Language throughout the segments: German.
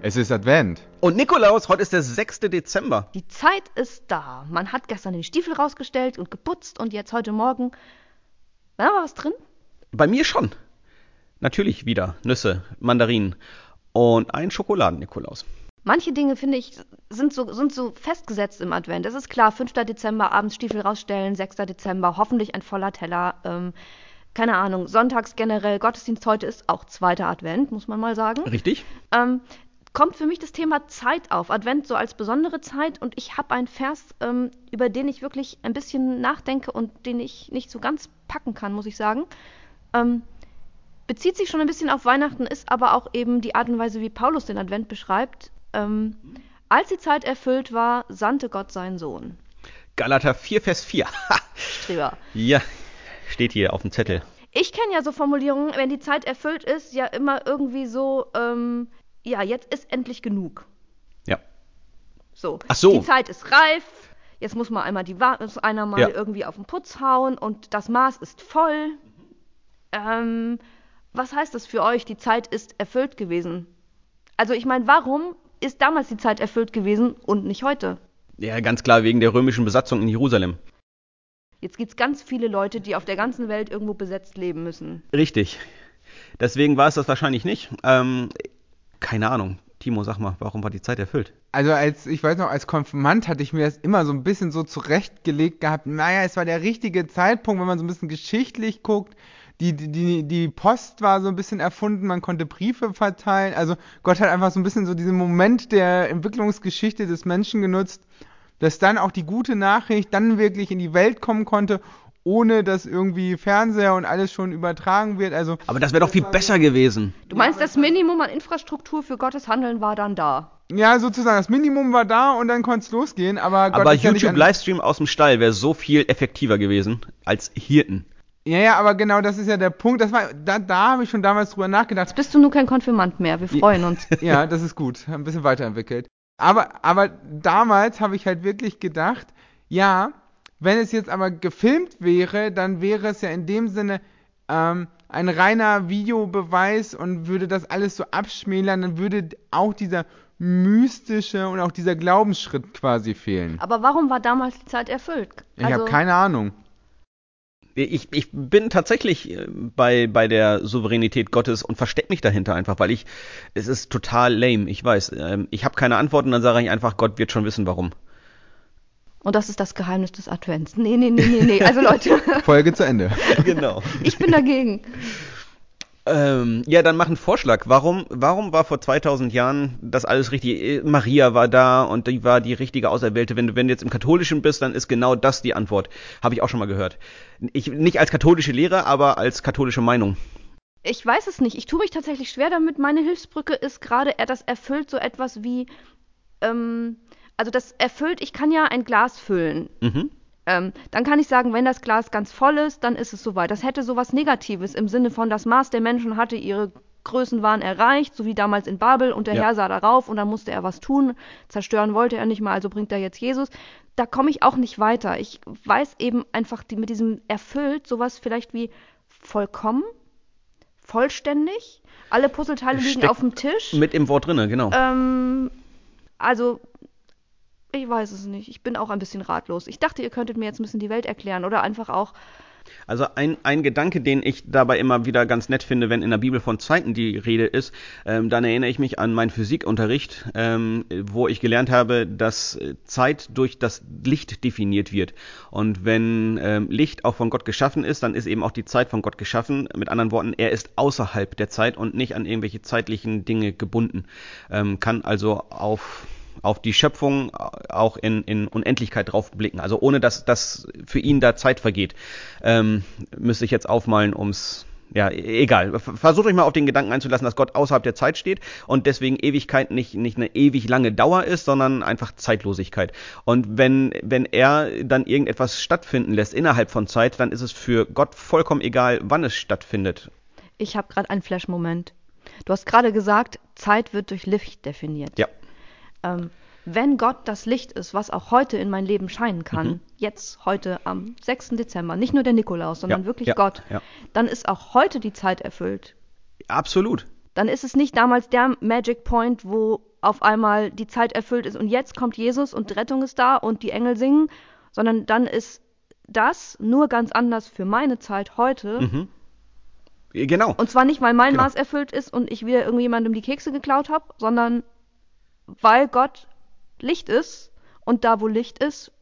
Es ist Advent. Und Nikolaus, heute ist der 6. Dezember. Die Zeit ist da. Man hat gestern den Stiefel rausgestellt und geputzt und jetzt heute Morgen. War da was drin? Bei mir schon. Natürlich wieder Nüsse, Mandarinen und ein Schokoladen-Nikolaus. Manche Dinge, finde ich, sind so, sind so festgesetzt im Advent. Es ist klar, 5. Dezember, abends Stiefel rausstellen, 6. Dezember, hoffentlich ein voller Teller. Ähm, keine Ahnung, sonntags generell, Gottesdienst heute ist auch zweiter Advent, muss man mal sagen. Richtig? Ähm, kommt für mich das Thema Zeit auf. Advent so als besondere Zeit und ich habe einen Vers, ähm, über den ich wirklich ein bisschen nachdenke und den ich nicht so ganz packen kann, muss ich sagen. Ähm, bezieht sich schon ein bisschen auf Weihnachten, ist aber auch eben die Art und Weise, wie Paulus den Advent beschreibt. Ähm, als die Zeit erfüllt war, sandte Gott seinen Sohn. Galater 4, Vers 4. Streber. ja, steht hier auf dem Zettel. Ich kenne ja so Formulierungen, wenn die Zeit erfüllt ist, ja immer irgendwie so, ähm, ja, jetzt ist endlich genug. Ja. So. Ach so. Die Zeit ist reif. Jetzt muss man einmal die muss einer mal Ja. irgendwie auf den Putz hauen und das Maß ist voll. Ähm, was heißt das für euch? Die Zeit ist erfüllt gewesen. Also ich meine, warum ist damals die Zeit erfüllt gewesen und nicht heute? Ja, ganz klar wegen der römischen Besatzung in Jerusalem. Jetzt gibt es ganz viele Leute, die auf der ganzen Welt irgendwo besetzt leben müssen. Richtig. Deswegen war es das wahrscheinlich nicht. Ähm, keine Ahnung. Timo, sag mal, warum war die Zeit erfüllt? Also als, ich weiß noch, als Konfirmand hatte ich mir das immer so ein bisschen so zurechtgelegt gehabt. Naja, es war der richtige Zeitpunkt, wenn man so ein bisschen geschichtlich guckt. Die, die, die Post war so ein bisschen erfunden, man konnte Briefe verteilen. Also Gott hat einfach so ein bisschen so diesen Moment der Entwicklungsgeschichte des Menschen genutzt, dass dann auch die gute Nachricht dann wirklich in die Welt kommen konnte, ohne dass irgendwie Fernseher und alles schon übertragen wird. Also Aber das wäre doch viel besser gewesen. Du meinst, das Minimum an Infrastruktur für Gottes Handeln war dann da? ja, sozusagen das Minimum war da und dann konnte es losgehen. Aber, Gott Aber YouTube-Livestream aus dem Stall wäre so viel effektiver gewesen als Hirten. Ja, ja, aber genau, das ist ja der Punkt. Das war, da, da habe ich schon damals drüber nachgedacht. Bist du nur kein Konfirmand mehr? Wir freuen uns. Ja, das ist gut. Ein bisschen weiterentwickelt. Aber, aber damals habe ich halt wirklich gedacht, ja, wenn es jetzt aber gefilmt wäre, dann wäre es ja in dem Sinne ähm, ein reiner Videobeweis und würde das alles so abschmälern, dann würde auch dieser mystische und auch dieser Glaubensschritt quasi fehlen. Aber warum war damals die Zeit erfüllt? Ich Also, habe keine Ahnung. Ich, ich bin tatsächlich äh, bei, bei der Souveränität Gottes und verstecke mich dahinter einfach, weil ich, es ist total lame, ich weiß. Ähm, ich habe keine Antworten, dann sage ich einfach, Gott wird schon wissen, warum. Und das ist das Geheimnis des Advents. Nee, nee, nee, nee, nee. Also Leute, Folge zu Ende. genau. ich bin dagegen. Ähm, ja, dann mach einen Vorschlag. Warum, warum war vor 2000 Jahren das alles richtig? Maria war da und die war die richtige Auserwählte. Wenn du, wenn du jetzt im Katholischen bist, dann ist genau das die Antwort. Habe ich auch schon mal gehört. Ich, nicht als katholische Lehre, aber als katholische Meinung. Ich weiß es nicht. Ich tue mich tatsächlich schwer damit. Meine Hilfsbrücke ist gerade, er das erfüllt so etwas wie, ähm, also das erfüllt, ich kann ja ein Glas füllen. Mhm. Ähm, dann kann ich sagen, wenn das Glas ganz voll ist, dann ist es soweit. Das hätte sowas Negatives im Sinne von, das Maß der Menschen hatte ihre Größen waren erreicht, so wie damals in Babel, und der Ja. Herr sah darauf und dann musste er was tun. Zerstören wollte er nicht mal, also bringt er jetzt Jesus. Da komme ich auch nicht weiter. Ich weiß eben einfach die, mit diesem erfüllt sowas vielleicht wie vollkommen, vollständig. Alle Puzzleteile liegen Steckt auf dem Tisch. Mit im Wort drinne, genau. Ähm, also, ich weiß es nicht. Ich bin auch ein bisschen ratlos. Ich dachte, ihr könntet mir jetzt ein bisschen die Welt erklären oder einfach auch. Also ein, ein Gedanke, den ich dabei immer wieder ganz nett finde, wenn in der Bibel von Zeiten die Rede ist, ähm, dann erinnere ich mich an meinen Physikunterricht, ähm, wo ich gelernt habe, dass äh, Zeit durch das Licht definiert wird. Und wenn ähm, Licht auch von Gott geschaffen ist, dann ist eben auch die Zeit von Gott geschaffen. Mit anderen Worten, er ist außerhalb der Zeit und nicht an irgendwelche zeitlichen Dinge gebunden. Ähm, kann also auf auf die Schöpfung auch in, in Unendlichkeit drauf blicken. Also ohne dass, dass für ihn da Zeit vergeht. Ähm, müsste ich jetzt aufmalen, ums ja, e- egal. Versucht euch mal auf den Gedanken einzulassen, dass Gott außerhalb der Zeit steht und deswegen Ewigkeit nicht, nicht eine ewig lange Dauer ist, sondern einfach Zeitlosigkeit. Und wenn, wenn er dann irgendetwas stattfinden lässt innerhalb von Zeit, dann ist es für Gott vollkommen egal, wann es stattfindet. Ich habe gerade einen Flash-Moment. Du hast gerade gesagt, Zeit wird durch Licht definiert. Ja. Ähm, wenn Gott das Licht ist, was auch heute in mein Leben scheinen kann, Mhm. jetzt, heute am 6. Dezember, nicht nur der Nikolaus, sondern Ja, wirklich ja, Gott, ja. dann ist auch heute die Zeit erfüllt. Absolut. Dann ist es nicht damals der Magic Point, wo auf einmal die Zeit erfüllt ist und jetzt kommt Jesus und Rettung ist da und die Engel singen, sondern dann ist das nur ganz anders für meine Zeit heute. Mhm. Genau. Und zwar nicht, weil mein Genau. Maß erfüllt ist und ich wieder irgendjemandem die Kekse geklaut habe, sondern weil Gott Licht ist und da, wo Licht ist,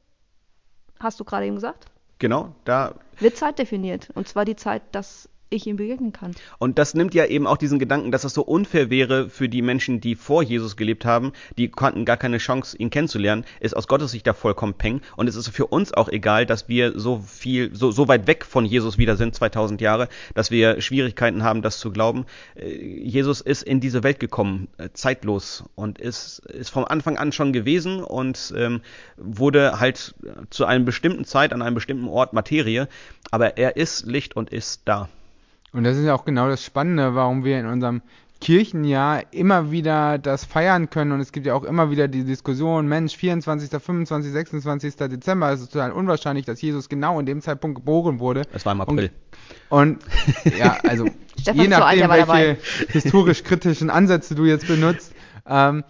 hast du gerade eben gesagt, Genau, da wird Zeit definiert. Und zwar die Zeit, dass ich ihm begegnen kann. Und das nimmt ja eben auch diesen Gedanken, dass es so unfair wäre für die Menschen, die vor Jesus gelebt haben, die konnten gar keine Chance, ihn kennenzulernen, ist aus Gottes Sicht da vollkommen peng. Und es ist für uns auch egal, dass wir so viel, so, so weit weg von Jesus wieder sind, 2000 Jahre, dass wir Schwierigkeiten haben, das zu glauben. Äh, Jesus ist in diese Welt gekommen, äh, zeitlos und ist, ist vom Anfang an schon gewesen und ähm, wurde halt zu einer bestimmten Zeit, an einem bestimmten Ort Materie. Aber er ist Licht und ist da. Und das ist ja auch genau das Spannende, warum wir in unserem Kirchenjahr immer wieder das feiern können. Und es gibt ja auch immer wieder die Diskussion, Mensch, 24., 25., 26. Dezember, es ist total unwahrscheinlich, dass Jesus genau in dem Zeitpunkt geboren wurde. Es war im April. Und ja, also Stefan je nachdem, welche dabei. historisch-kritischen Ansätze du jetzt benutzt, ähm,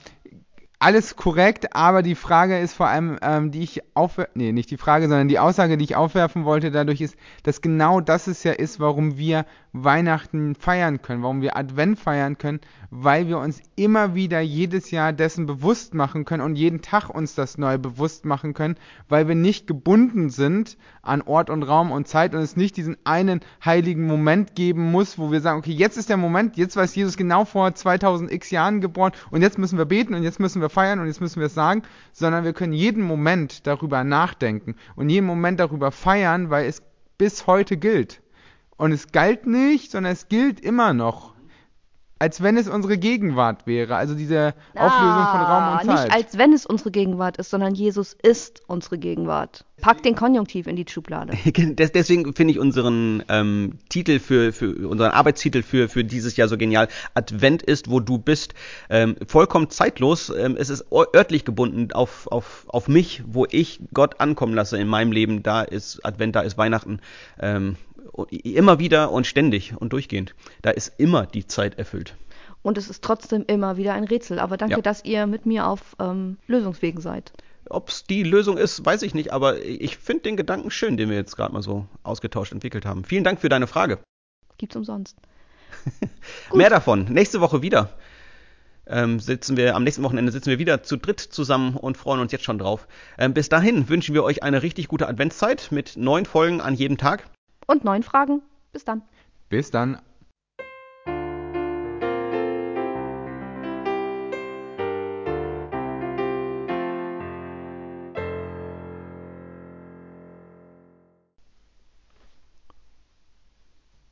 alles korrekt, aber die Frage ist vor allem, ähm, die ich aufwerfen, nee, nicht die Frage, sondern die Aussage, die ich aufwerfen wollte, dadurch ist, dass genau das es ja ist, warum wir Weihnachten feiern können, warum wir Advent feiern können, weil wir uns immer wieder jedes Jahr dessen bewusst machen können und jeden Tag uns das neu bewusst machen können, weil wir nicht gebunden sind an Ort und Raum und Zeit und es nicht diesen einen heiligen Moment geben muss, wo wir sagen, okay, jetzt ist der Moment, jetzt war Jesus genau vor 2000 x Jahren geboren und jetzt müssen wir beten und jetzt müssen wir feiern und jetzt müssen wir es sagen, sondern wir können jeden Moment darüber nachdenken und jeden Moment darüber feiern, weil es bis heute gilt. Und es galt nicht, sondern es gilt immer noch. Als wenn es unsere Gegenwart wäre. Also diese Auflösung von Raum und Zeit. Ah, Nicht als wenn es unsere Gegenwart ist, sondern Jesus ist unsere Gegenwart. Pack den Konjunktiv in die Schublade. Des- Deswegen finde ich unseren ähm, Titel für, für unseren Arbeitstitel für, für dieses Jahr so genial. Advent ist, wo du bist, ähm, vollkommen zeitlos. Ähm, es ist örtlich gebunden auf, auf, auf mich, wo ich Gott ankommen lasse in meinem Leben. Da ist Advent, da ist Weihnachten. Ähm, immer wieder und ständig und durchgehend. Da ist immer die Zeit erfüllt. Und es ist trotzdem immer wieder ein Rätsel. Aber danke, Ja. dass ihr mit mir auf ähm, Lösungswegen seid. Ob es die Lösung ist, weiß ich nicht, aber ich finde den Gedanken schön, den wir jetzt gerade mal so ausgetauscht entwickelt haben. Vielen Dank für deine Frage. Gibt's umsonst. Mehr davon. Nächste Woche wieder. Ähm, sitzen wir, am nächsten Wochenende sitzen wir wieder zu dritt zusammen und freuen uns jetzt schon drauf. Ähm, bis dahin wünschen wir euch eine richtig gute Adventszeit mit neun Folgen an jedem Tag. Und neun Fragen. Bis dann. Bis dann.